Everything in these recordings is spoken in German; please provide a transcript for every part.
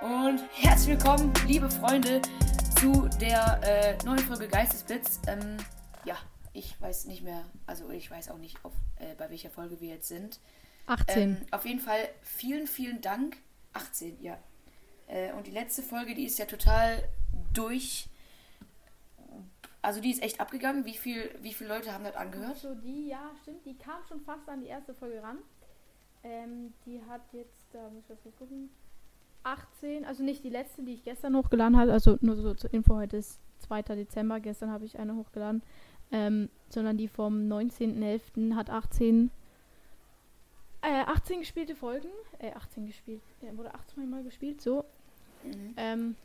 Und herzlich willkommen, liebe Freunde, zu der äh, neuen Folge Geistesblitz. Ähm, ja, ich weiß nicht mehr, also ich weiß auch nicht, auf, äh, bei welcher Folge wir jetzt sind. 18. Ähm, auf jeden Fall vielen, vielen Dank. 18, ja. Äh, und die letzte Folge, die ist ja total durch. Also die ist echt abgegangen. Wie, viel, wie viele Leute haben das angehört? So, die, ja, stimmt, die kam schon fast an die erste Folge ran. Ähm, die hat jetzt, da muss ich mal gucken, 18, also nicht die letzte, die ich gestern hochgeladen habe, also nur so zur Info, heute ist 2. Dezember, gestern habe ich eine hochgeladen, ähm, sondern die vom 19.11. hat 18, äh, 18 gespielte Folgen, äh, 18 gespielt, ja, wurde 18 Mal gespielt, so. Mhm. Ähm,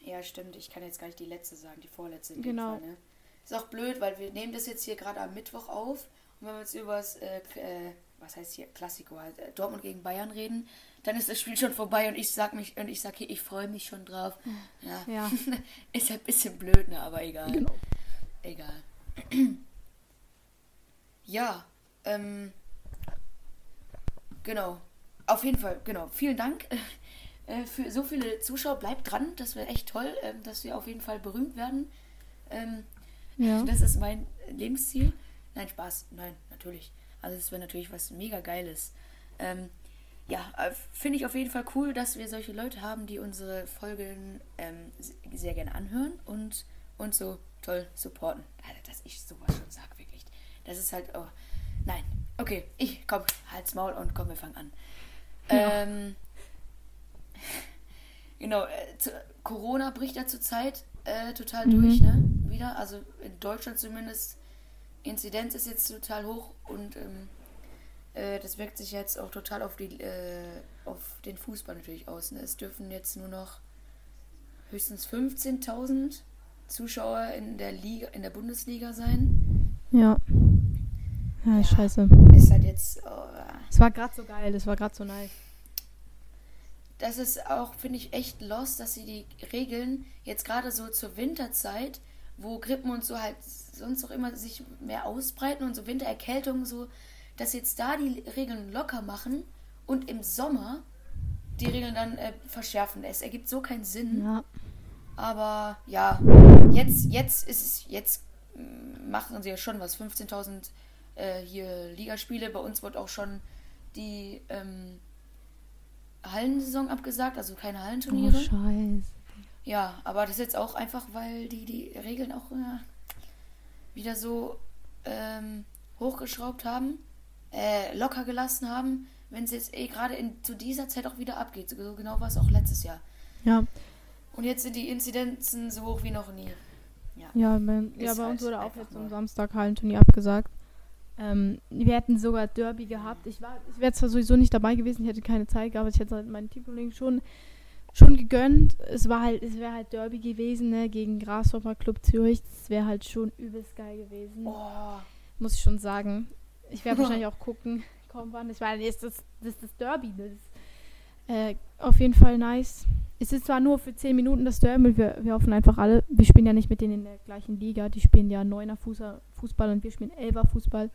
Ja, stimmt. Ich kann jetzt gar nicht die letzte sagen, die vorletzte Genau. Fall. Ne? Ist auch blöd, weil wir nehmen das jetzt hier gerade am Mittwoch auf. Und wenn wir jetzt über das, äh, äh, was heißt hier, Klassiko, halt, Dortmund gegen Bayern reden, dann ist das Spiel schon vorbei und ich sag mich, und ich sag hier, ich freue mich schon drauf. Ja. ja, ist ein bisschen blöd, ne? Aber egal. genau. Egal. ja, ähm, genau. Auf jeden Fall, genau. Vielen Dank äh, für so viele Zuschauer. Bleibt dran, das wäre echt toll, ähm, dass wir auf jeden Fall berühmt werden. Ähm, Ja. Das ist mein Lebensziel. Nein, Spaß. Nein, natürlich. Also es wäre natürlich was mega Geiles. Ähm, ja, äh, finde ich auf jeden Fall cool, dass wir solche Leute haben, die unsere Folgen ähm, sehr gerne anhören und uns so toll supporten. Alter, dass ich sowas schon sage, wirklich. Das ist halt, oh, nein. Okay, ich komm, halt's Maul und komm, wir fangen an. Ja. Ähm, genau, äh, zu, Corona bricht ja zurzeit äh, total Mhm. durch, ne? Wieder. Also in Deutschland zumindest. Inzidenz ist jetzt total hoch und ähm, äh, das wirkt sich jetzt auch total auf, die, äh, auf den Fußball natürlich aus. Ne? Es dürfen jetzt nur noch höchstens 15.000 Zuschauer in der Liga, in der Bundesliga sein. Ja. Ja, Ja. scheiße. Ist halt jetzt. Oh, Es war gerade so geil, es war gerade so nice. das ist auch, finde ich, echt lost, dass sie die Regeln jetzt gerade so zur Winterzeit, wo Grippen und so halt sonst auch immer sich mehr ausbreiten und so Wintererkältungen so, dass sie jetzt da die Regeln locker machen und im Sommer die Regeln dann äh, verschärfen. Es ergibt so keinen Sinn. Ja. Aber ja, jetzt, jetzt ist es, jetzt mm, machen sie ja schon was. 15.000 äh, hier Ligaspiele. Bei uns wird auch schon die ähm, Hallensaison abgesagt, also keine Oh, Hallenturniere. scheiße. ja, aber das ist jetzt auch einfach, weil die die Regeln auch äh, wieder so ähm, hochgeschraubt haben, äh, locker gelassen haben, wenn es jetzt eh gerade zu dieser Zeit auch wieder abgeht. So genau war es auch letztes Jahr. Ja, Und jetzt sind die Inzidenzen so hoch wie noch nie. Ja. ja, bei, ja, bei uns halt wurde auch jetzt am Samstag Hallenturnier abgesagt. Ähm, wir hätten sogar Derby gehabt. Ich war, ich wäre zwar sowieso nicht dabei gewesen, ich hätte keine Zeit gehabt, aber ich hätte halt meinen Teamkollegen schon, schon gegönnt. Es war halt, es wäre halt Derby gewesen, ne, gegen Grasshopper Club Zürich. Das wäre halt schon übelst geil gewesen. Oh, Muss ich schon sagen. Ich werde wahrscheinlich auch gucken, kommt wann. Ich meine, ist das, das ist das Derby. Das ist, äh, auf jeden Fall nice. Es ist zwar nur für 10 Minuten das Derby, wir, wir hoffen einfach alle, wir spielen ja nicht mit denen in der gleichen Liga, die spielen ja 9er Fußball, Fußball und wir spielen 11er Fußball.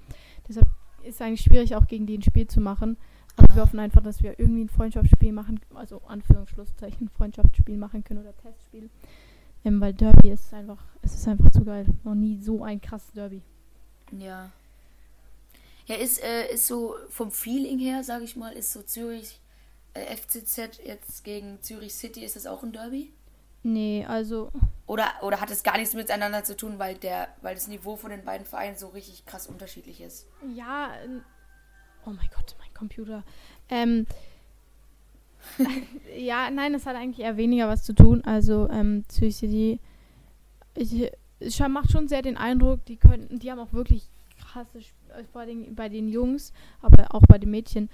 Deshalb ist es eigentlich schwierig, auch gegen die ein Spiel zu machen. Aber wir hoffen einfach, dass wir irgendwie ein Freundschaftsspiel machen, also Anführungsschlusszeichen, Freundschaftsspiel machen können oder Testspiel. Ähm, weil Derby ist einfach, es ist einfach zu geil. Noch nie so ein krasses Derby. ja. Ja, ist, äh, ist so vom Feeling her, sage ich mal, ist so Zürich äh, FCZ jetzt gegen Zürich City, ist das auch ein Derby? Nee, also Oder, oder hat es gar nichts miteinander zu tun, weil, der, weil das Niveau von den beiden Vereinen so richtig krass unterschiedlich ist? Ja, ähm, oh mein Gott, mein Computer. Ähm, ja, nein, es hat eigentlich eher weniger was zu tun. Also, ähm, Zürich City, ich, macht schon sehr den Eindruck, die könnten, die haben auch wirklich krasse, äh, vor allem bei den Jungs, aber auch bei den Mädchen.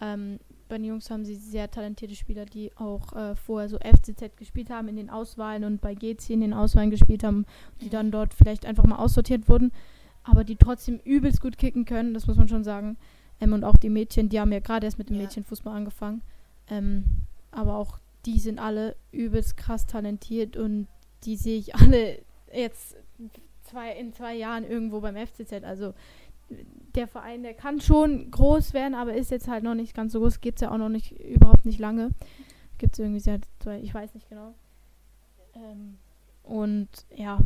Ähm, bei den Jungs haben sie sehr talentierte Spieler, die auch äh, vorher so FCZ gespielt haben in den Auswahlen und bei GC in den Auswahlen gespielt haben, die dann dort vielleicht einfach mal aussortiert wurden, aber die trotzdem übelst gut kicken können, das muss man schon sagen. Ähm, und auch die Mädchen, die haben ja gerade erst mit dem Ja. Mädchenfußball angefangen. Ähm, aber auch die sind alle übelst krass talentiert und die sehe ich alle jetzt zwei, in zwei Jahren irgendwo beim FCZ. Also der Verein, der kann schon groß werden, aber ist jetzt halt noch nicht ganz so groß, gibt es ja auch noch nicht überhaupt nicht lange. Gibt es irgendwie seit zwei, ich weiß nicht genau. Ähm, und ja,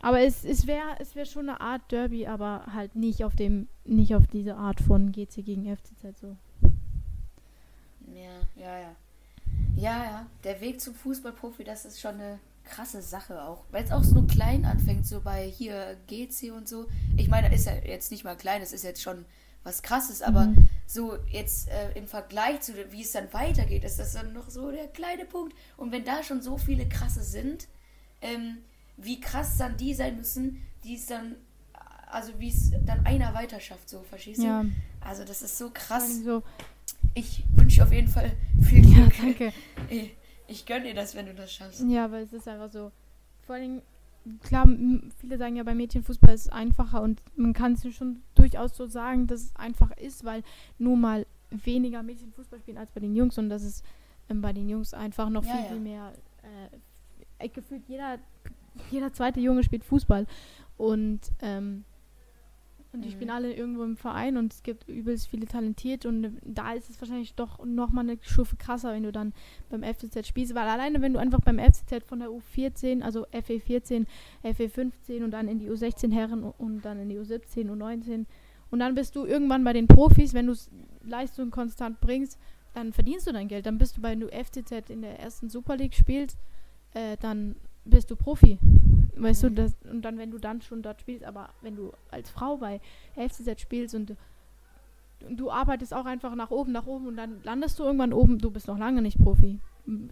aber es, es wäre es wär schon eine Art Derby, aber halt nicht auf dem, nicht auf diese Art von GC gegen FCZ so. Ja, ja, ja. Ja, ja. Der Weg zum Fußballprofi, das ist schon eine krasse Sache auch. Weil es auch so klein anfängt, so bei hier GC und so. Ich meine, ist ja jetzt nicht mal klein, es ist jetzt schon was krasses, aber mhm. so jetzt äh, im Vergleich zu wie es dann weitergeht, ist das dann noch so der kleine Punkt. Und wenn da schon so viele krasse sind, ähm, wie krass dann die sein müssen, die es dann, also wie es dann einer weiter schafft, so, verstehst du? Ja. Also das ist so krass. Ich wünsche auf jeden Fall viel Glück. Ja, danke. Ich, gönne dir das, wenn du das schaffst. Ja, weil es ist einfach so. Vor allem, klar, viele sagen ja, bei Mädchenfußball ist es einfacher und man kann es schon durchaus so sagen, dass es einfach ist, weil nur mal weniger Mädchenfußball spielen als bei den Jungs und das ist ähm, bei den Jungs einfach noch ja, viel, ja. viel mehr. Äh, gefühlt jeder jeder zweite Junge spielt Fußball. Und, ähm, und die mhm. spielen alle irgendwo im Verein und es gibt übelst viele talentiert und da ist es wahrscheinlich doch nochmal eine Stufe krasser, wenn du dann beim FCZ spielst, weil alleine wenn du einfach beim FCZ von der U14, also FE14, FE15 und dann in die U16 Herren und dann in die U17, U19 und dann bist du irgendwann bei den Profis, wenn du Leistung konstant bringst, dann verdienst du dein Geld. Dann bist du bei du FCZ in der ersten Super League spielst, äh, dann bist du Profi. Weißt mhm. du, das, und dann, wenn du dann schon dort spielst, aber wenn du als Frau bei FCZ spielst und, und du arbeitest auch einfach nach oben, nach oben und dann landest du irgendwann oben, du bist noch lange nicht Profi.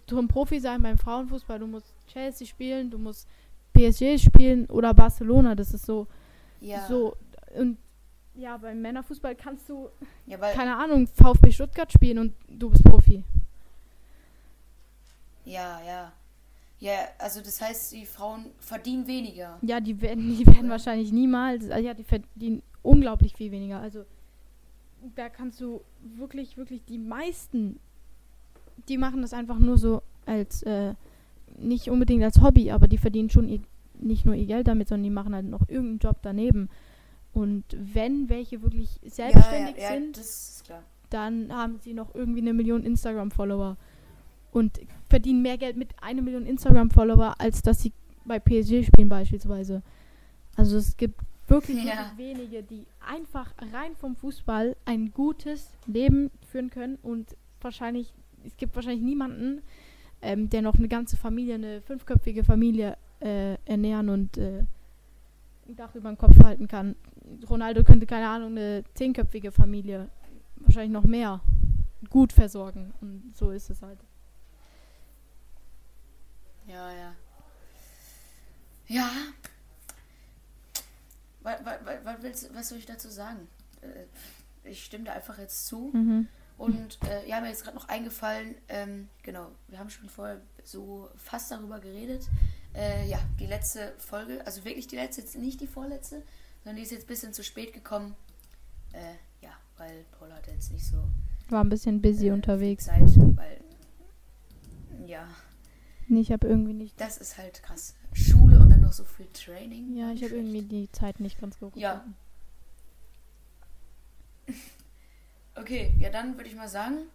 Zum Profi sein beim Frauenfußball, du musst Chelsea spielen, du musst PSG spielen oder Barcelona, das ist so. Ja. So, und ja, beim Männerfußball kannst du, ja, keine Ahnung, VfB Stuttgart spielen und du bist Profi. Ja, ja. Ja, also das heißt, die Frauen verdienen weniger. Ja, die werden, die werden wahrscheinlich niemals, also ja, die verdienen unglaublich viel weniger. Also da kannst du wirklich, wirklich die meisten, die machen das einfach nur so als, äh, nicht unbedingt als Hobby, aber die verdienen schon ihr, nicht nur ihr Geld damit, sondern die machen halt noch irgendeinen Job daneben. Und wenn welche wirklich selbstständig ja, ja, ja, sind, dann haben sie noch irgendwie eine Million Instagram-Follower und verdienen mehr Geld mit einer Million Instagram-Follower, als dass sie bei PSG spielen beispielsweise. Also es gibt wirklich, ja. wenige, die einfach rein vom Fußball ein gutes Leben führen können und wahrscheinlich, es gibt wahrscheinlich niemanden, ähm, der noch eine ganze Familie, eine fünfköpfige Familie äh, ernähren und äh, ein Dach über den Kopf halten kann. Ronaldo könnte, keine Ahnung, eine zehnköpfige Familie, wahrscheinlich noch mehr, gut versorgen. Und so ist es halt. Ja, ja. Ja. Was, was, willst, was soll ich dazu sagen? Äh, ich stimme da einfach jetzt zu. Mhm. Und äh, ja, mir ist gerade noch eingefallen, ähm, genau, wir haben schon vorher so fast darüber geredet. Äh, ja, die letzte Folge, also wirklich die letzte, jetzt nicht die vorletzte, sondern die ist jetzt ein bisschen zu spät gekommen. Äh, ja, weil Paul hatte jetzt nicht so. War ein bisschen busy äh, unterwegs. Zeit, weil. Ja, Nee, ich habe irgendwie nicht. Das ist halt krass. Schule und dann noch so viel Training. Ja, ich habe irgendwie die Zeit nicht ganz geguckt. Ja. Okay, ja, dann würde ich mal sagen,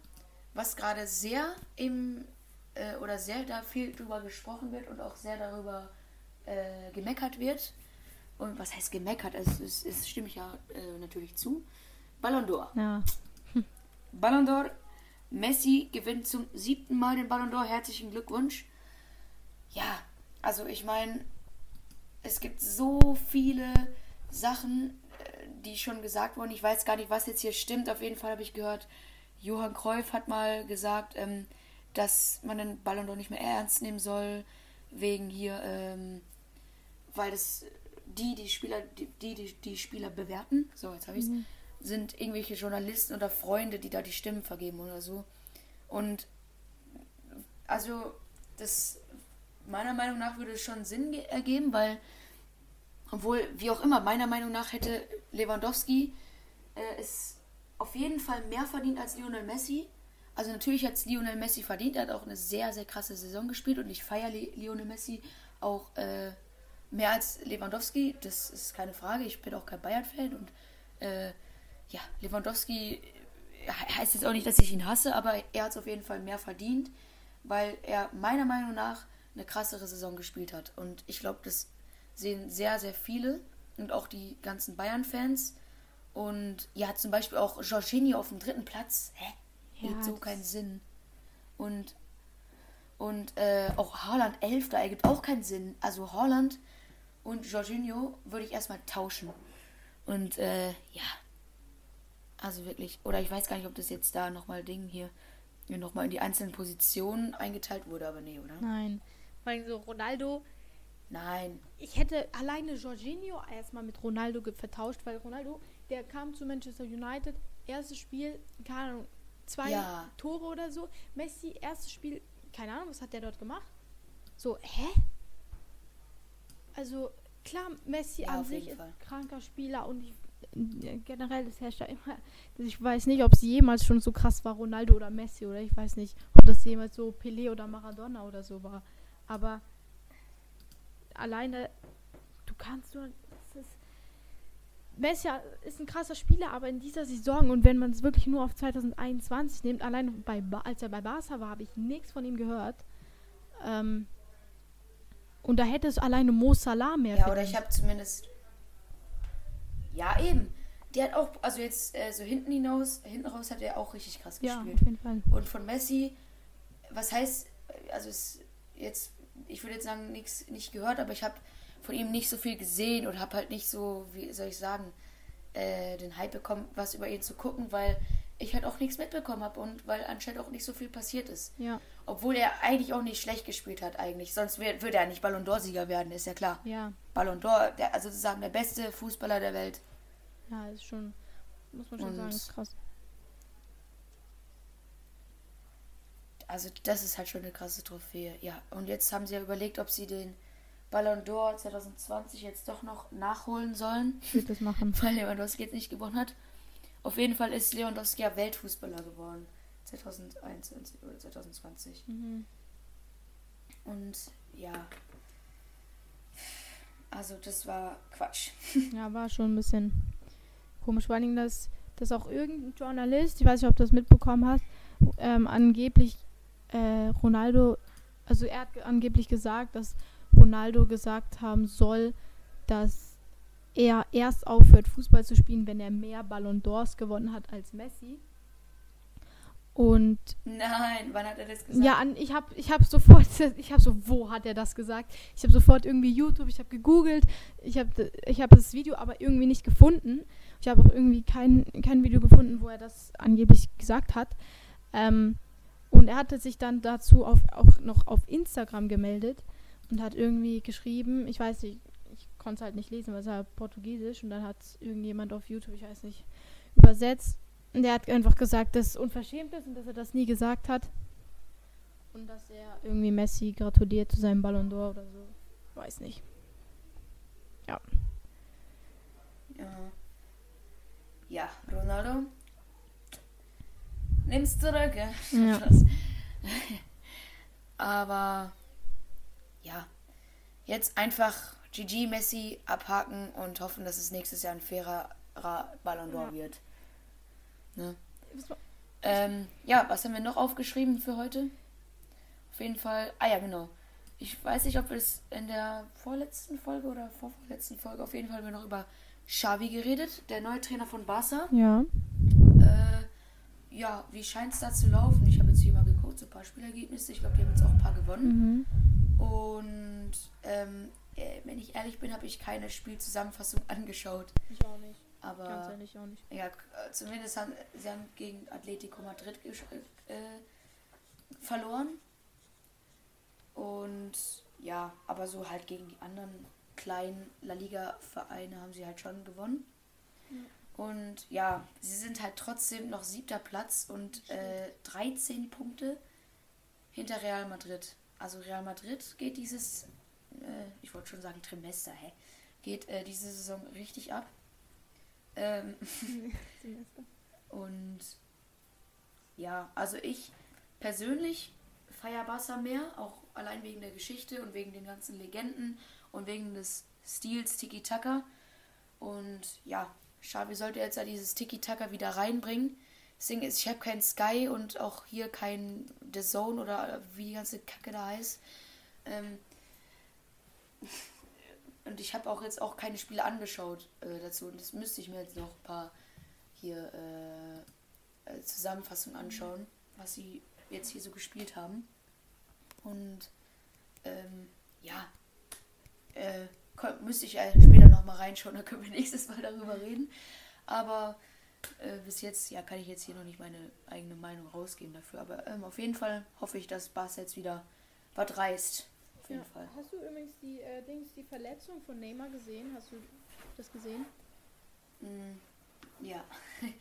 was gerade sehr im äh, oder sehr da viel drüber gesprochen wird und auch sehr darüber äh, gemeckert wird. Und was heißt gemeckert? Also, es, es stimme ich ja äh, natürlich zu. Ballon d'Or. Ja. Ballon d'Or. Messi gewinnt zum siebten Mal den Ballon d'Or. Herzlichen Glückwunsch ja, also ich meine, es gibt so viele Sachen, äh, die schon gesagt wurden. Ich weiß gar nicht, was jetzt hier stimmt. Auf jeden Fall habe ich gehört, Johann Cruyff hat mal gesagt, ähm, dass man den Ballon doch nicht mehr ernst nehmen soll, wegen hier, ähm, weil das die, die Spieler, die, die, die Spieler bewerten, so jetzt habe ich es, mhm. sind irgendwelche Journalisten oder Freunde, die da die Stimmen vergeben oder so. Und also das meiner Meinung nach würde es schon Sinn ergeben, weil, obwohl, wie auch immer, meiner Meinung nach hätte Lewandowski äh, es auf jeden Fall mehr verdient als Lionel Messi. Also natürlich hat es Lionel Messi verdient, er hat auch eine sehr, sehr krasse Saison gespielt und ich feiere Lionel Messi auch äh, mehr als Lewandowski, das ist keine Frage, ich bin auch kein Bayern-Fan und äh, ja, Lewandowski heißt jetzt auch nicht, dass ich ihn hasse, aber er hat es auf jeden Fall mehr verdient. weil er meiner Meinung nach eine krassere Saison gespielt hat. Und ich glaube, das sehen sehr, sehr viele und auch die ganzen Bayern-Fans. Und ja, zum Beispiel auch Jorginho auf dem dritten Platz. Hä? Ja, Ergibt so keinen Sinn. Und, und äh, auch Haaland 11. Da ergibt auch keinen Sinn. Also Haaland und Jorginho würde ich erstmal tauschen. Und äh, ja. Also wirklich. Oder ich weiß gar nicht, ob das jetzt da nochmal Ding hier nochmal in die einzelnen Positionen eingeteilt wurde, aber nee, oder? Nein. Weil so Ronaldo, Nein. ich hätte alleine Jorginho erstmal mit Ronaldo vertauscht, weil Ronaldo, der kam zu Manchester United, erstes Spiel, keine Ahnung, zwei Ja. Tore oder so. Messi, erstes Spiel, keine Ahnung, was hat der dort gemacht? So, hä? Also, klar, Messi Ja, an sich ist Fall. kranker Spieler und ich, äh, generell, es herrscht ja immer, ich weiß nicht, ob es jemals schon so krass war, Ronaldo oder Messi, oder ich weiß nicht, ob das jemals so Pelé oder Maradona oder so war. Aber alleine, du kannst nur. Ist, Messi ist ein krasser Spieler, aber in dieser Saison und wenn man es wirklich nur auf 2021 nimmt, allein bei ba als er bei Barca war, habe ich nichts von ihm gehört. Ähm, und da hätte es alleine Mo Salah mehr Ja, oder ich habe zumindest. Ja, eben. Der hat auch, also jetzt äh, so hinten hinaus, hinten raus hat er auch richtig krass Ja, gespielt. auf jeden Fall. Und von Messi, was heißt, also es jetzt, ich würde jetzt sagen, nichts nicht gehört, aber ich habe von ihm nicht so viel gesehen und habe halt nicht so, wie soll ich sagen, äh, den Hype bekommen, was über ihn zu gucken, weil ich halt auch nichts mitbekommen habe und weil anscheinend auch nicht so viel passiert ist. Ja, Obwohl er eigentlich auch nicht schlecht gespielt hat, eigentlich. Sonst würde er nicht Ballon d'Or-Sieger werden, ist ja klar. ja, Ballon d'Or, der, also sozusagen der beste Fußballer der Welt. ja, ist schon, muss man schon Und- sagen, ist krass. Also das ist halt schon eine krasse Trophäe. Ja, und jetzt haben sie ja überlegt, ob sie den Ballon d'Or 2020 jetzt doch noch nachholen sollen, Ich würde das machen. weil Lewandowski jetzt nicht gewonnen hat. Auf jeden Fall ist Lewandowski ja Weltfußballer geworden. 2021 oder 2020. Mhm. Und ja. Also das war Quatsch. Ja, war schon ein bisschen komisch. Vor allem, dass, dass auch irgendein Journalist, ich weiß nicht, ob du das mitbekommen hast, ähm, angeblich äh, Ronaldo, also er hat ge- angeblich gesagt, dass Ronaldo gesagt haben soll, dass er erst aufhört, Fußball zu spielen, wenn er mehr Ballon d'Ors gewonnen hat als Messi. Und Nein, wann hat er das gesagt? ja, an, ich habe ich hab sofort, ich habe so, wo hat er das gesagt? Ich habe sofort irgendwie YouTube, ich habe gegoogelt, ich habe ich hab das Video aber irgendwie nicht gefunden. Ich habe auch irgendwie kein, kein Video gefunden, wo er das angeblich gesagt hat. Ähm, und er hatte sich dann dazu auf, auch noch auf Instagram gemeldet und hat irgendwie geschrieben, ich weiß nicht, ich konnte es halt nicht lesen, weil es war Portugiesisch und dann hat irgendjemand auf YouTube, ich weiß nicht, übersetzt. Und der hat einfach gesagt, dass es unverschämt ist und dass er das nie gesagt hat. Und dass er irgendwie Messi gratuliert zu seinem Ballon d'Or oder so. Weiß nicht. Ja. Ja, Ronaldo. Nimm's zurück. Ja. Aber ja, jetzt einfach GG Messi abhaken und hoffen, dass es nächstes Jahr ein fairer Ballon d'Or Ja. wird. Ne? Ähm, ja, was haben wir noch aufgeschrieben für heute? Auf jeden Fall. Ah ja, genau. Ich weiß nicht, ob wir es in der vorletzten Folge oder vorvorletzten Folge auf jeden Fall haben wir noch über Xavi geredet, der neue Trainer von Barca. Ja. Äh, ja, wie scheint es da zu laufen? Ich habe jetzt hier mal geguckt, so ein paar Spielergebnisse. Ich glaube, die haben jetzt auch ein paar gewonnen. Mhm. Und ähm, äh, wenn ich ehrlich bin, habe ich keine Spielzusammenfassung angeschaut. Ich auch nicht. Ganz Aber ehrlich auch nicht. ja, äh, zumindest haben sie haben gegen Atletico Madrid gesch- äh, verloren. Und ja, aber so halt gegen die anderen kleinen La Liga-Vereine haben sie halt schon gewonnen. Und ja, sie sind halt trotzdem noch siebter Platz und äh, 13 Punkte hinter Real Madrid. Also Real Madrid geht dieses, äh, ich wollte schon sagen Trimester, hä? Geht äh, diese Saison richtig ab. Ähm, und ja, also ich persönlich feiere Barca mehr, auch allein wegen der Geschichte und wegen den ganzen Legenden und wegen des Stils Tiki-Taka. Und ja, Xavi sollte jetzt ja dieses Tiki-Taka wieder reinbringen. Das Ding ist, ich habe kein Sky und auch hier kein The Zone oder wie die ganze Kacke da heißt. Ähm, und ich habe auch jetzt auch keine Spiele angeschaut äh, dazu. Und das müsste ich mir jetzt noch ein paar hier äh, äh Zusammenfassungen anschauen, was sie jetzt hier so gespielt haben. Und ähm, ja, äh, müsste ich später nochmal reinschauen, da können wir nächstes Mal darüber reden. Aber äh, bis jetzt, ja, kann ich jetzt hier noch nicht meine eigene Meinung rausgeben dafür. Aber ähm, auf jeden Fall hoffe ich, dass Bas jetzt wieder was reißt. Auf jeden ja. Fall. Hast du übrigens die, äh, Dings, die Verletzung von Neymar gesehen? Hast du das gesehen? Mm, ja.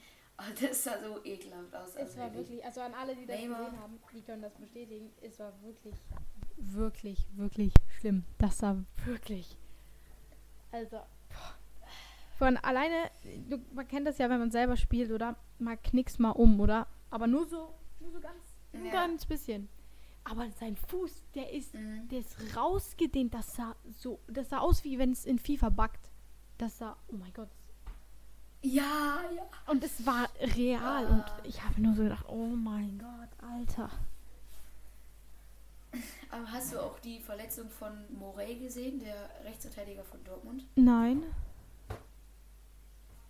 Das sah so ekelhaft aus. Es also war wirklich, also an alle, die das Neymar. gesehen haben, die können das bestätigen, es war wirklich, wirklich, wirklich schlimm. Das sah wirklich. Also, von alleine, du, man kennt das ja, wenn man selber spielt, oder? Man knickst mal um, oder? Aber nur so, nur so ganz, ja. ganz bisschen. Aber sein Fuß, der ist, mhm. der ist rausgedehnt. Das sah so, das sah aus wie wenn es in FIFA backt. Das sah, oh mein Gott. Ja, ja. Und es war real. Ah. Und ich habe nur so gedacht, oh mein Gott, Alter. Aber hast du auch die Verletzung von Morey gesehen, der Rechtsverteidiger von Dortmund? Nein.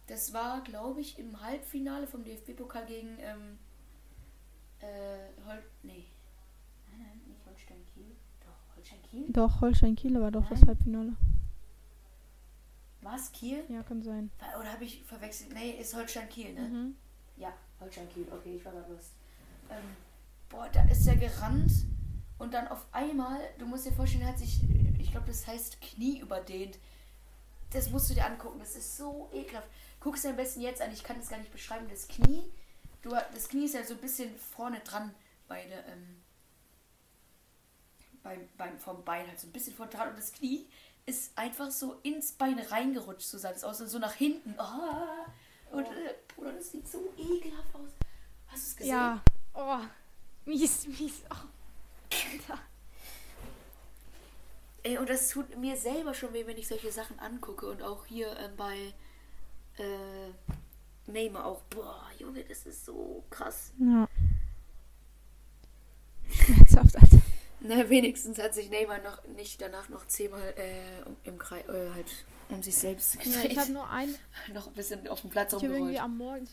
Das war, glaube ich, im Halbfinale vom DFB-Pokal gegen ähm, äh, Hol nee. Nein, nein, nicht Holstein Kiel. Doch, Holstein Kiel? Doch, Holstein Kiel war doch nein. das Halbfinale. War es Kiel? Ja, kann sein. Oder habe ich verwechselt? Nee, ist Holstein Kiel, ne? Mhm. Ja, Holstein Kiel. Okay, ich war da los. Ähm, boah, da ist er gerannt und dann auf einmal, du musst dir vorstellen, hat sich, ich glaube, das heißt Knie überdehnt. Das musst du dir angucken. Das ist so ekelhaft. Guck es dir am besten jetzt an. Ich kann es gar nicht beschreiben. Das Knie, du, das Knie ist ja so ein bisschen vorne dran bei der, ähm, beim, beim, vom Bein halt so ein bisschen vorne dran. Und das Knie ist einfach so ins Bein reingerutscht, so sah das aus. Und so nach hinten. Oh. Und, äh, Bruder, das sieht so ekelhaft aus. Hast du es gesehen? Ja. Oh. Mies, mies. Oh. Alter. Ey, und das tut mir selber schon weh, wenn ich solche Sachen angucke. Und auch hier äh, bei äh, Neymar auch. Boah, Junge, das ist so krass. Ja. Schmerzhaft, Alter. Na, wenigstens hat sich Neymar noch nicht danach noch zehnmal äh, im Kreis, äh, halt um sich selbst gedreht. Ja, ich habe nur ein... noch ein bisschen auf dem Platz ich rumgerollt. irgendwie am Morgen,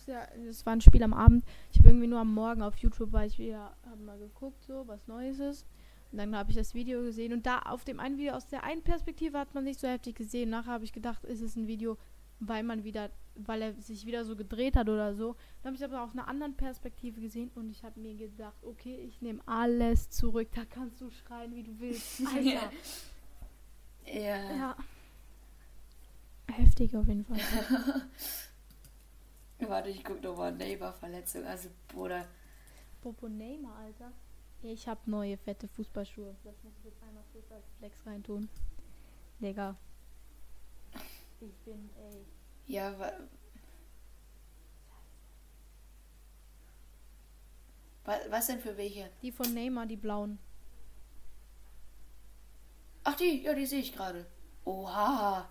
das war ein Spiel am Abend, ich habe irgendwie nur am Morgen auf YouTube, weil ich wieder, habe mal geguckt, so, was Neues ist. Und dann habe ich das Video gesehen und da auf dem einen Video aus der einen Perspektive hat man nicht so heftig gesehen. Nachher habe ich gedacht, ist es ein Video, weil man wieder, weil er sich wieder so gedreht hat oder so. Dann habe ich aber auf einer anderen Perspektive gesehen und ich habe mir gedacht, okay, ich nehme alles zurück. Da kannst du schreien, wie du willst. Alter. ja. ja. Heftig auf jeden Fall. Warte, ich guck nochmal. Neymar-Verletzung. Also, Bruder. Popo Neymar, Alter. Ich hab neue fette Fußballschuhe. Das muss ich jetzt einmal kurz als Flex reintun. Digga. Ich bin, ey. Ja, wa Was denn für welche? Die von Neymar, die blauen. Ach, die, ja, die sehe ich gerade. Oha.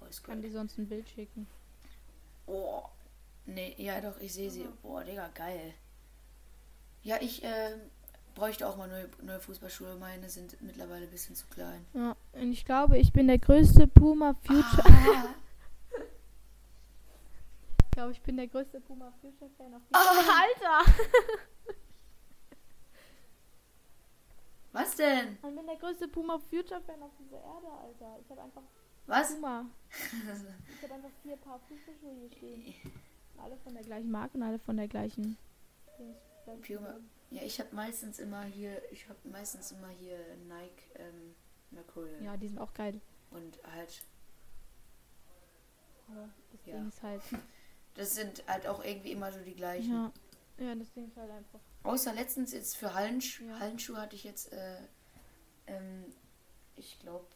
Oh, ist Kann die sonst ein Bild schicken? Oh. Nee, ja doch, ich sehe sie. Boah, Digga, geil. Ja, ich äh, bräuchte auch mal neue, neue Fußballschuhe. Meine sind mittlerweile ein bisschen zu klein. Ja, und ich glaube, ich bin der größte Puma Future. Ah. ich glaube, ich bin der größte Puma Future Fan auf dieser ah. Alter! Was denn? Ich bin der größte Puma Future Fan auf dieser Erde, Alter. Ich habe einfach Was? Puma. ich habe einfach vier Paar Fußballschuhe hier stehen. Alle von der gleichen Marke und alle von der gleichen. Puma. Ja, ich habe meistens immer hier, ich habe meistens immer hier Nike ähm, Mercurial. Ja, die sind auch geil. Und halt. Aber das ja. Ding ist halt. Das sind halt auch irgendwie immer so die gleichen. Ja, ja das Ding ist halt einfach. Außer letztens jetzt für Hallenschuhe, ja. Hallenschuhe hatte ich jetzt, äh, ähm, ich glaube,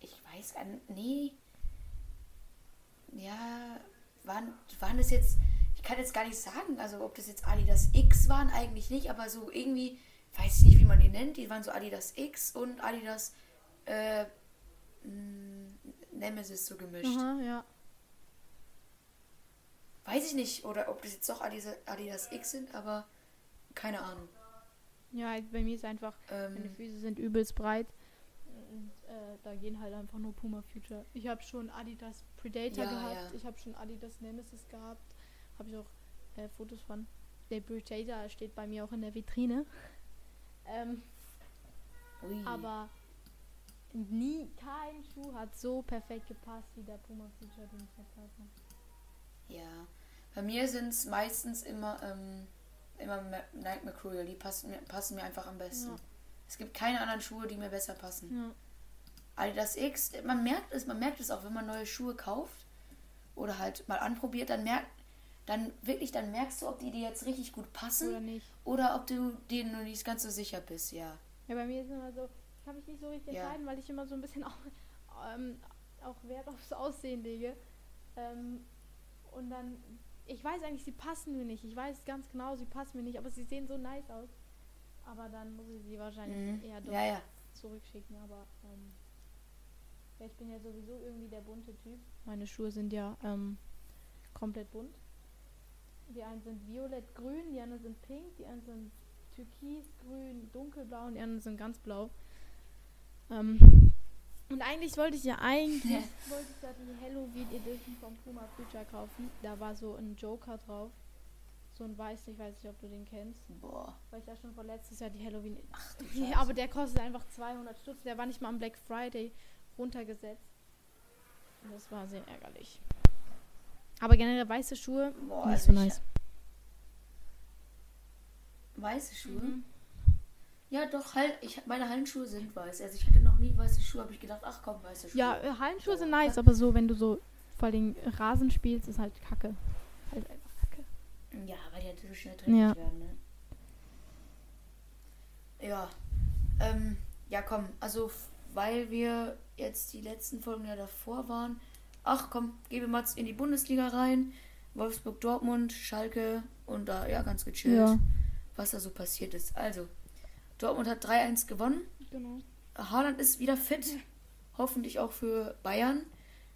ich weiß gar nicht, nee. Ja, waren, waren das jetzt ich kann jetzt gar nicht sagen, also ob das jetzt Adidas X waren, eigentlich nicht, aber so irgendwie, weiß ich nicht, wie man die nennt, die waren so Adidas X und Adidas äh, Nemesis so gemischt. Aha, ja. weiß ich nicht, oder ob das jetzt doch Adidas, Adidas X sind, aber keine Ahnung. Ja, bei mir ist einfach, Ähm, meine Füße sind übelst breit. Und äh, da gehen halt einfach nur Puma Future. Ich habe schon Adidas Predator Ja, gehabt. ja. Ich habe schon Adidas Nemesis gehabt. Habe ich auch äh, Fotos von. Der Predator steht bei mir auch in der Vitrine. Ähm, aber nie, kein Schuh hat so perfekt gepasst wie der Puma Future, den ich jetzt habe. Ja. Bei mir sind es meistens immer, ähm, immer Nike Mercurial. Die passen mir, passen mir einfach am besten. Ja. Es gibt keine anderen Schuhe, die mir besser passen. Ja. Adidas X, man merkt es, man merkt es auch, wenn man neue Schuhe kauft oder halt mal anprobiert, dann merkt, dann wirklich, dann merkst du, ob die dir jetzt richtig gut passen Oder nicht. oder ob du dir noch nicht ganz so sicher bist, ja. Ja, bei mir ist immer so, ich kann mich nicht so richtig Ja. entscheiden, weil ich immer so ein bisschen auch, ähm, auch Wert aufs Aussehen lege. Ähm, und dann, ich weiß eigentlich, sie passen mir nicht. Ich weiß ganz genau, sie passen mir nicht, aber sie sehen so nice aus. Aber dann muss ich sie wahrscheinlich Mhm. eher doch Ja, ja. zurückschicken. Aber ähm, ja, ich bin ja sowieso irgendwie der bunte Typ. Meine Schuhe sind ja ähm, komplett bunt. Die einen sind violett-grün, die anderen sind pink, die anderen sind türkisgrün, dunkelblau und die anderen sind ganz blau. Ähm, und eigentlich wollte ich ja eigentlich wollte ich ja die Halloween Edition von Puma Future kaufen. Da war so ein Joker drauf. So ein weiß, ich weiß nicht, ob du den kennst. Boah. Weil ich ja schon vor letztes Jahr die Halloween. Ach du Scheiße. aber der kostet einfach 200 Stutz. Der war nicht mal am Black Friday runtergesetzt. Und das war sehr ärgerlich. Aber generell weiße Schuhe, Boah, nicht also so nice. Weiße Schuhe? Mhm. Ja, doch, halt, ich, meine Hallenschuhe sind weiß. Also ich hatte noch nie weiße Schuhe, habe ich gedacht, ach komm, weiße Schuhe. Ja, äh, Hallenschuhe sind nice, aber so, wenn du so vor allem Rasen spielst, ist halt kacke. Halt. Ja, weil die halt so schnell dreckig Ja. werden, ne? Ja. Ähm, ja, komm, also weil wir jetzt die letzten Folgen ja davor waren. Ach komm, gehen wir mal in die Bundesliga rein. Wolfsburg, Dortmund, Schalke und da, ja, ganz gechillt, Ja. was da so passiert ist. Also, Dortmund hat 3-1 gewonnen. Genau. Haaland ist wieder fit. Hoffentlich auch für Bayern.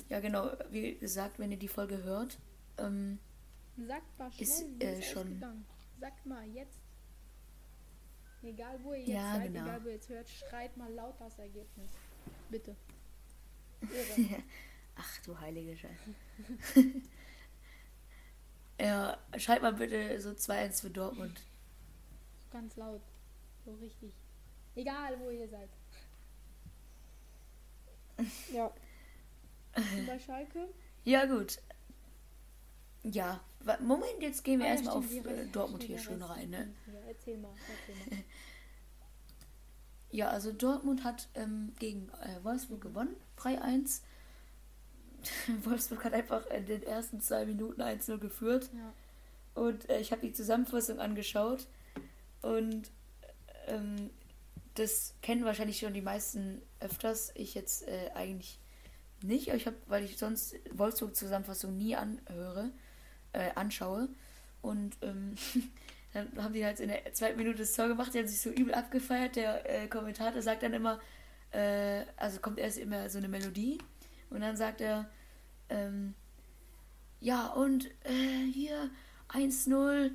Ja, genau, wie gesagt, wenn ihr die Folge hört. Ähm, Sagt mal schnell, Ist, äh, ist schon- ausgegangen. Sagt mal jetzt. Egal wo ihr jetzt Ja, seid, genau. egal wo ihr jetzt hört, schreit mal laut das Ergebnis. Bitte. Ach du heilige Scheiße. ja, schreibt mal bitte so 2-1 für Dortmund. Ganz laut. So richtig. Egal wo ihr seid. Ja. Und bei Schalke? Ja, gut. Ja, Moment, jetzt gehen wir Ah, ja, erstmal auf äh, Dortmund hier schön rein, ne? Ja, erzähl mal, erzähl mal. Ja, also Dortmund hat ähm, gegen äh, Wolfsburg gewonnen, 3-1. Wolfsburg hat einfach in den ersten zwei Minuten 1-0 geführt. Ja. Und äh, ich habe die Zusammenfassung angeschaut. Und ähm, das kennen wahrscheinlich schon die meisten öfters. Ich jetzt äh, eigentlich nicht, aber ich habe, weil ich sonst Wolfsburg-Zusammenfassung nie anhöre, äh, anschaue. Und ähm, dann haben die halt in der zweiten Minute das Tor gemacht, die haben sich so übel abgefeiert. Der äh, Kommentator sagt dann immer, äh, also kommt erst immer so eine Melodie und dann sagt er, ähm, ja und äh, hier 1-0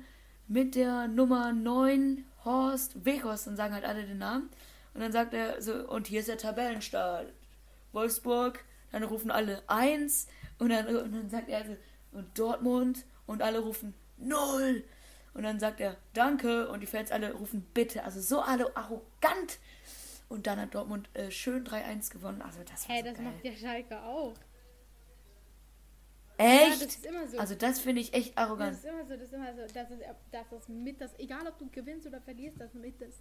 mit der Nummer 9 Horst Weghorst und sagen halt alle den Namen. Und dann sagt er so, und hier ist der Tabellenstart. Wolfsburg, dann rufen alle 1 und dann, und dann sagt er so, und Dortmund und alle rufen 0. Und dann sagt er Danke und die Fans alle rufen Bitte. Also so alle arrogant. Und dann hat Dortmund äh, schön 3-1 gewonnen. Also das Hey, so das geil. macht der Schalke auch. Echt? Ja, das so. also das finde ich echt das arrogant. ist immer so, das ist immer so, das ist, das ist mit das, egal ob du gewinnst oder verlierst, das ist mit das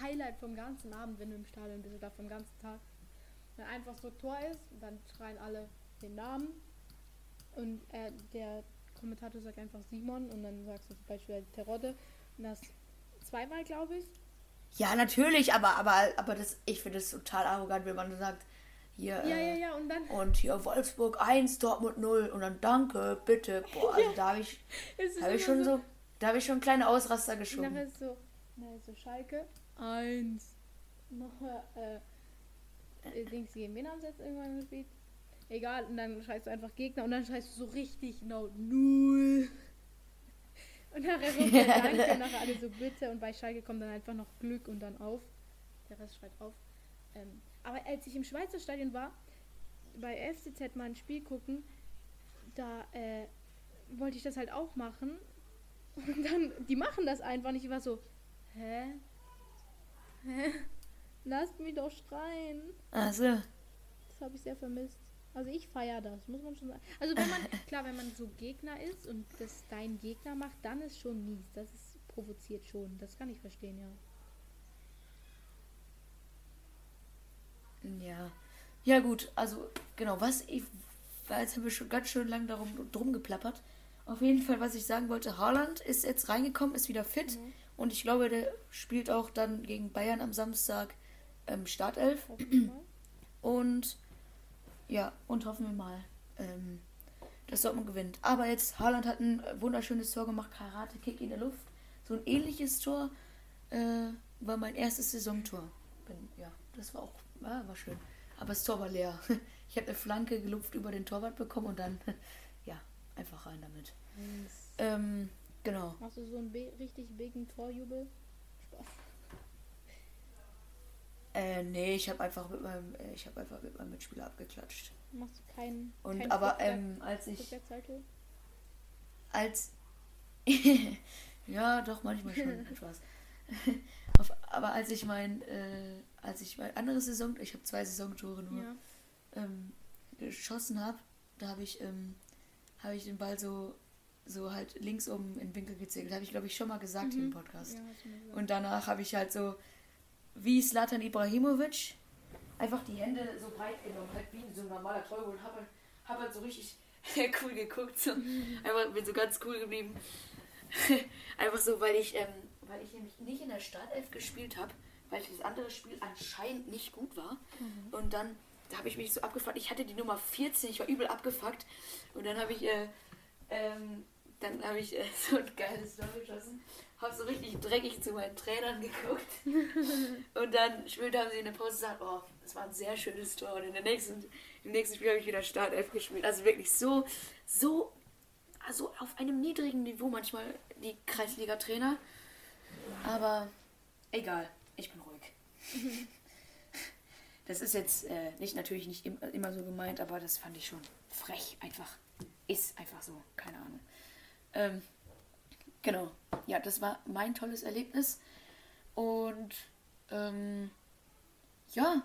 Highlight vom ganzen Abend, wenn du im Stadion bist oder vom ganzen Tag. Wenn einfach so Tor ist, dann schreien alle den Namen und äh, der Kommentator sagt einfach Simon und dann sagst du zum Beispiel Terodde und das zweimal, glaube ich. Ja, natürlich, aber, aber, aber das, ich finde es total arrogant, wenn man sagt, hier, Ja, ja, äh, ja, und dann und hier Wolfsburg 1, Dortmund 0 und dann danke, bitte. Boah, also da habe ich, hab ich schon so, da habe ich schon kleine Ausraster geschoben. nachher so, na, ist so Schalke. Eins. Noch, äh, äh, Dings gegen wen haben sie jetzt irgendwann gespielt? Egal. Und dann schreist du einfach Gegner und dann schreist du so richtig laut Null. Und nachher so Danke, und nachher alle so Bitte und bei Schalke kommt dann einfach noch Glück und dann auf. Der Rest schreit auf. Ähm, aber als ich im Schweizer Stadion war, bei FCZ mal ein Spiel gucken, da äh, wollte ich das halt auch machen. Und dann, die machen das einfach nicht. Ich war so, hä? Hä? Lasst mich doch schreien. Also, Das habe ich sehr vermisst. Also ich feiere das, muss man schon sagen. Also wenn man, klar, wenn man so Gegner ist und das dein Gegner macht, dann ist schon mies. Das ist provoziert schon. Das kann ich verstehen, ja. ja. Ja, gut, also, genau, was ich. Weil jetzt haben wir schon ganz schön lang darum drum geplappert. Auf jeden Fall, was ich sagen wollte, Haaland ist jetzt reingekommen, ist wieder fit. Und ich glaube, der spielt auch dann gegen Bayern am Samstag ähm, Startelf. Und ja, und hoffen wir mal, ähm, dass Dortmund gewinnt. Aber jetzt, Haaland hat ein äh, wunderschönes Tor gemacht, Karate-Kick in der Luft. So ein ähnliches Tor äh, war mein erstes Saisontor. Bin, ja, das war auch, war, war schön. Aber das Tor war leer. Ich habe eine Flanke gelupft über den Torwart bekommen und dann, ja, einfach rein damit. Ähm, genau. Machst du so einen richtig bigen Torjubel? Spaß. Äh, nee, ich habe einfach mit meinem, äh, ich habe einfach mit meinem Mitspieler abgeklatscht. Machst du keinen. Und kein aber ähm, als ich als ja doch manchmal schon etwas Auf, aber als ich mein äh, als ich mein anderes Saison ich habe zwei Saisontore nur Ja. ähm, geschossen habe da habe ich ähm, habe ich den Ball so so halt links oben in den Winkel gezählt habe ich glaube ich schon mal gesagt hier im Mhm. Podcast Ja, und danach habe ich halt so wie Slatan Ibrahimovic einfach die Hände so breit genommen, halt wie so ein normaler Torhüter und habe hab halt so richtig cool geguckt. So. Einfach bin so ganz cool geblieben. einfach so, weil ich, ähm, weil ich nämlich nicht in der Startelf gespielt habe, weil das andere Spiel anscheinend nicht gut war. Und dann, da habe ich mich so abgefuckt. Ich hatte die Nummer 14, ich war übel abgefuckt. Und dann habe ich, äh, ähm, dann habe ich äh, so ein geiles Tor geschossen. Habe so richtig dreckig zu meinen Trainern geguckt. Und dann später haben sie in der Pause gesagt, oh, das war ein sehr schönes Tor. Und in der nächsten, im nächsten Spiel habe ich wieder Startelf gespielt. Also wirklich so, so, also auf einem niedrigen Niveau manchmal die Kreisliga-Trainer. Aber egal, ich bin ruhig. Das ist jetzt äh, nicht natürlich nicht im, immer so gemeint, aber das fand ich schon frech einfach. Ist einfach so, keine Ahnung. Ähm, genau, ja, das war mein tolles Erlebnis. Und ähm, ja,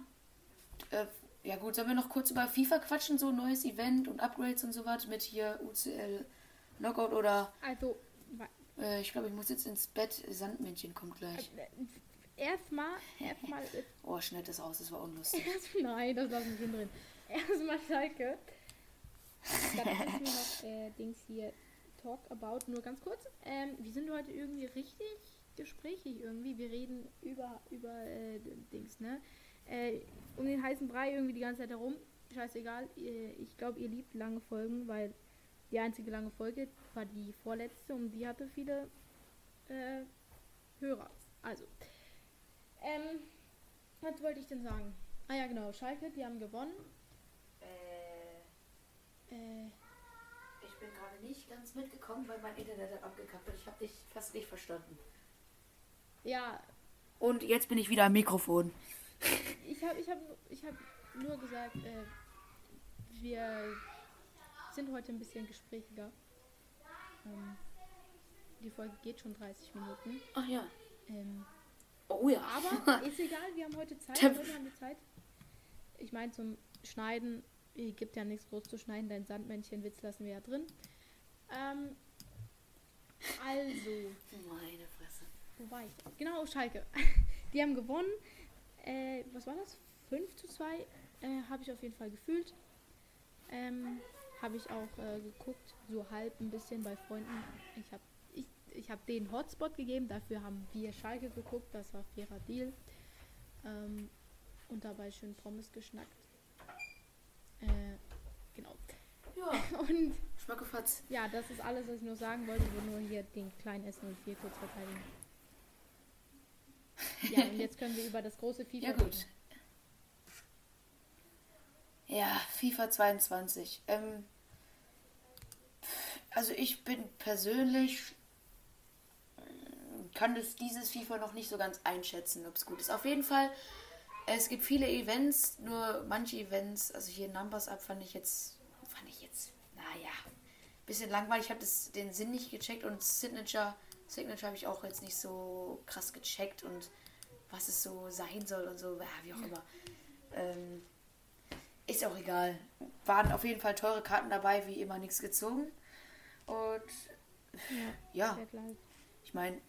äh, ja gut, sollen wir noch kurz über FIFA quatschen, so neues Event und Upgrades und so was mit hier UCL Knockout oder Also, äh, ich glaube, ich muss jetzt ins Bett. Sandmännchen kommt gleich. äh, erstmal, erstmal, Oh, schneid das aus, das war unlustig. erst, nein, das lassen wir drin. Erstmal Schalke. Dann müssen wir noch äh, Dings hier Talk About, nur ganz kurz. Ähm, wir sind heute irgendwie richtig gesprächig irgendwie. Wir reden über, über äh, Dings, ne? Äh, um den heißen Brei irgendwie die ganze Zeit herum. Scheißegal. Ihr- Ich glaube, ihr liebt lange Folgen, weil die einzige lange Folge war die vorletzte und die hatte viele äh, Hörer. Also, ähm, was wollte ich denn sagen? Ah ja, genau, Schalke, die haben gewonnen. Äh, Äh, nicht ganz mitgekommen, weil mein Internet hat abgekackt und ich habe dich fast nicht verstanden. ja, Und jetzt bin ich wieder am Mikrofon. ich habe ich hab, ich hab nur gesagt, äh, wir sind heute ein bisschen gesprächiger. Ähm, die Folge geht schon 30 Minuten. Ach ja. Ähm, Oh ja. aber ist egal, wir haben heute Zeit. Heute haben wir Zeit. Ich meine, zum Schneiden gibt ja nichts groß zu schneiden. Dein Sandmännchen-Witz lassen wir ja drin. Ähm, also, Meine Fresse. Wo war ich? Genau, Schalke. Die haben gewonnen. Äh, was war das? 5 zu 2 äh, habe ich auf jeden Fall gefühlt. Ähm, habe ich auch äh, geguckt, so halb ein bisschen bei Freunden. Ich habe ich, ich hab denen Hotspot gegeben, dafür haben wir Schalke geguckt, das war fairer Deal. Ähm, und dabei schön Pommes geschnackt. Äh, genau. Ja, Und Schmackefatz. ja, das ist alles, was ich nur sagen wollte. Ich nur hier den kleinen S04 kurz verteidigen. Ja, und jetzt können wir über das große FIFA Ja gut. Ja, FIFA 22. Ähm, also ich bin persönlich kann das dieses FIFA noch nicht so ganz einschätzen, ob es gut ist. Auf jeden Fall, es gibt viele Events, nur manche Events, also hier Numbers Up fand ich jetzt, fand ich jetzt, naja, bisschen langweilig. Ich habe den Sinn nicht gecheckt und Signature, Signature habe ich auch jetzt nicht so krass gecheckt und was es so sein soll und so, ja, wie auch immer. Ähm, ist auch egal. Waren auf jeden Fall teure Karten dabei, wie immer nichts gezogen. Und ja, ja ich meine,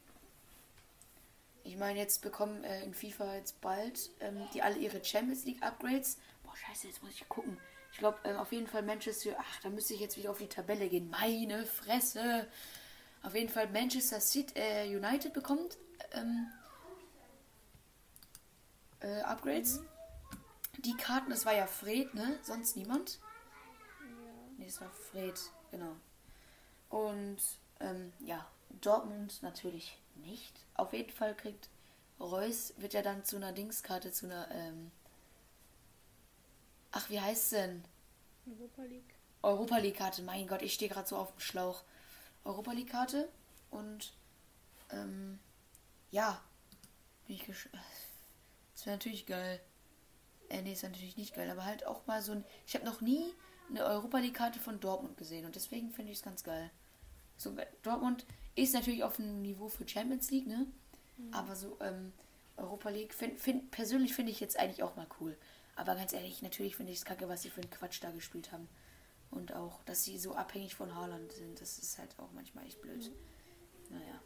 ich meine, jetzt bekommen äh, in FIFA jetzt bald ähm, die alle ihre Champions League Upgrades. Boah, scheiße, jetzt muss ich gucken. Ich glaube, ähm, auf jeden Fall Manchester. Ach, da müsste ich jetzt wieder auf die Tabelle gehen. Meine Fresse. Auf jeden Fall Manchester City äh, United bekommt ähm, äh, Upgrades. Mhm. Die Karten, das war ja Fred, ne? Sonst niemand? Ja. Ne, es war Fred, genau. Und ähm, ja, Dortmund natürlich nicht. Auf jeden Fall kriegt Reus, wird ja dann zu einer Dingskarte, zu einer, ähm Ach, wie heißt denn? Europa League. Europa League Karte, mein Gott, ich stehe gerade so auf dem Schlauch. Europa League Karte und ähm, ja, bin ich gesch Das wäre natürlich geil. Äh, nee, ist natürlich nicht geil, aber halt auch mal so ein. Ich habe noch nie eine Europa League Karte von Dortmund gesehen und deswegen finde ich es ganz geil. So, Dortmund ist natürlich auf dem Niveau für Champions League, ne? Mhm. Aber so ähm, Europa League, find, find, persönlich finde ich jetzt eigentlich auch mal cool. Aber ganz ehrlich, natürlich finde ich es kacke, was sie für einen Quatsch da gespielt haben. Und auch, dass sie so abhängig von Haaland sind. Das ist halt auch manchmal echt blöd. Naja.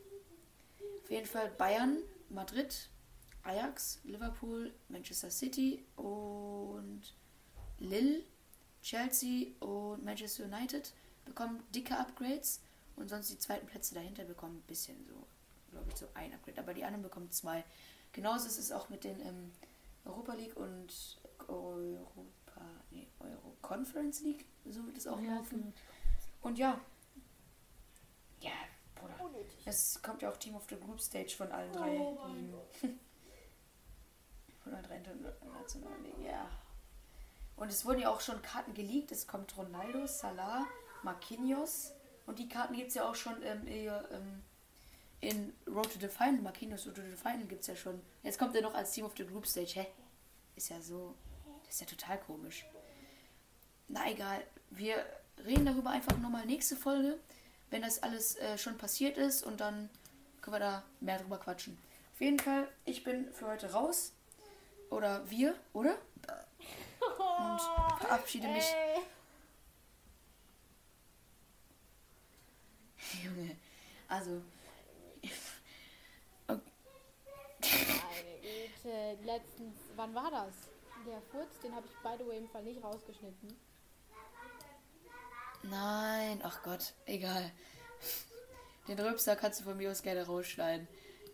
Auf jeden Fall Bayern, Madrid, Ajax, Liverpool, Manchester City und Lille, Chelsea und Manchester United bekommen dicke Upgrades. Und sonst die zweiten Plätze dahinter bekommen ein bisschen so, glaube ich, so ein Upgrade. Aber die anderen bekommen zwei. Genauso ist es auch mit den ähm, Europa League und Europa, nee, Euro Conference League. So wird es auch ja, laufen. Und ja. Ja, Bruder. Es kommt ja auch Team of the Group Stage von allen drei oh, Ligen. von allen drei internationalen Ligen, ja. Und es wurden ja auch schon Karten geleakt. Es kommt Ronaldo, Salah, Marquinhos, und die Karten gibt es ja auch schon ähm, eher, ähm, in Road to the Final. Marquinhos Road to the Final gibt es ja schon. Jetzt kommt er noch als Team of the Group Stage. Hä? Ist ja so. Das ist ja total komisch. Na egal. Wir reden darüber einfach nochmal nächste Folge, wenn das alles äh, schon passiert ist und dann können wir da mehr drüber quatschen. Auf jeden Fall, ich bin für heute raus. Oder wir, oder? Und verabschiede mich. Junge. Also. Meine Güte. Letztens, wann war das? Der Furz, den habe ich by the way im Fall nicht rausgeschnitten. Nein, ach Gott, egal. Den Rübser kannst du von mir aus gerne rausschneiden.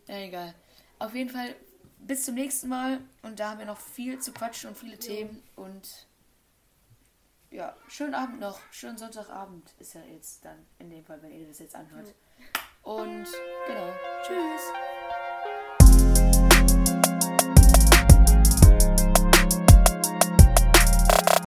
Ja, egal. Auf jeden Fall bis zum nächsten Mal und da haben wir noch viel zu quatschen und viele ja. Themen und ja, schönen Abend noch. Schönen Sonntagabend ist ja jetzt dann in dem Fall, wenn ihr das jetzt anhört. Und genau. Tschüss.